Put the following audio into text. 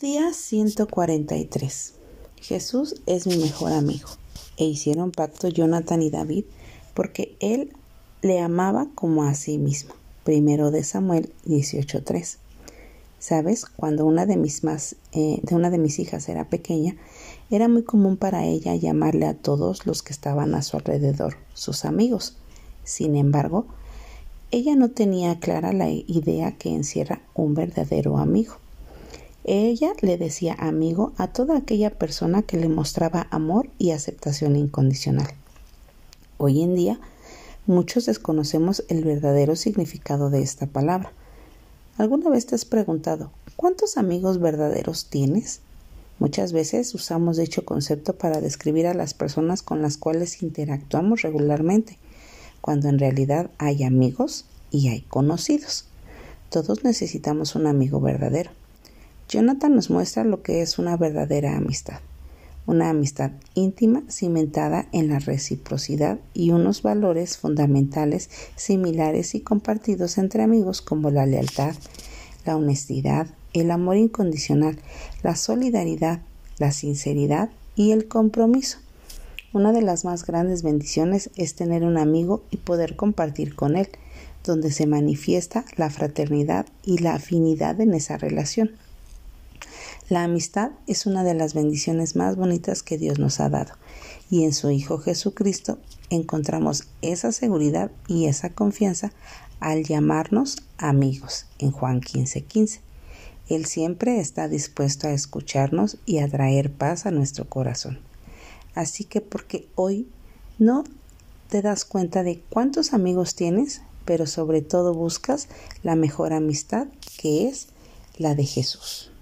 Día 143. Jesús es mi mejor amigo. E hicieron pacto Jonathan y David porque él le amaba como a sí mismo. Primero de Samuel 18.3. Sabes, cuando una de mis más, eh, de una de mis hijas era pequeña, era muy común para ella llamarle a todos los que estaban a su alrededor sus amigos. Sin embargo, ella no tenía clara la idea que encierra un verdadero amigo. Ella le decía amigo a toda aquella persona que le mostraba amor y aceptación incondicional. Hoy en día, muchos desconocemos el verdadero significado de esta palabra. ¿Alguna vez te has preguntado cuántos amigos verdaderos tienes? Muchas veces usamos dicho concepto para describir a las personas con las cuales interactuamos regularmente, cuando en realidad hay amigos y hay conocidos. Todos necesitamos un amigo verdadero. Jonathan nos muestra lo que es una verdadera amistad, una amistad íntima cimentada en la reciprocidad y unos valores fundamentales similares y compartidos entre amigos como la lealtad, la honestidad, el amor incondicional, la solidaridad, la sinceridad y el compromiso. Una de las más grandes bendiciones es tener un amigo y poder compartir con él, donde se manifiesta la fraternidad y la afinidad en esa relación. La amistad es una de las bendiciones más bonitas que Dios nos ha dado, y en su Hijo Jesucristo encontramos esa seguridad y esa confianza al llamarnos amigos en Juan 15:15. Él siempre está dispuesto a escucharnos y a traer paz a nuestro corazón. Así que porque hoy no te das cuenta de cuántos amigos tienes, pero sobre todo buscas la mejor amistad que es la de Jesús.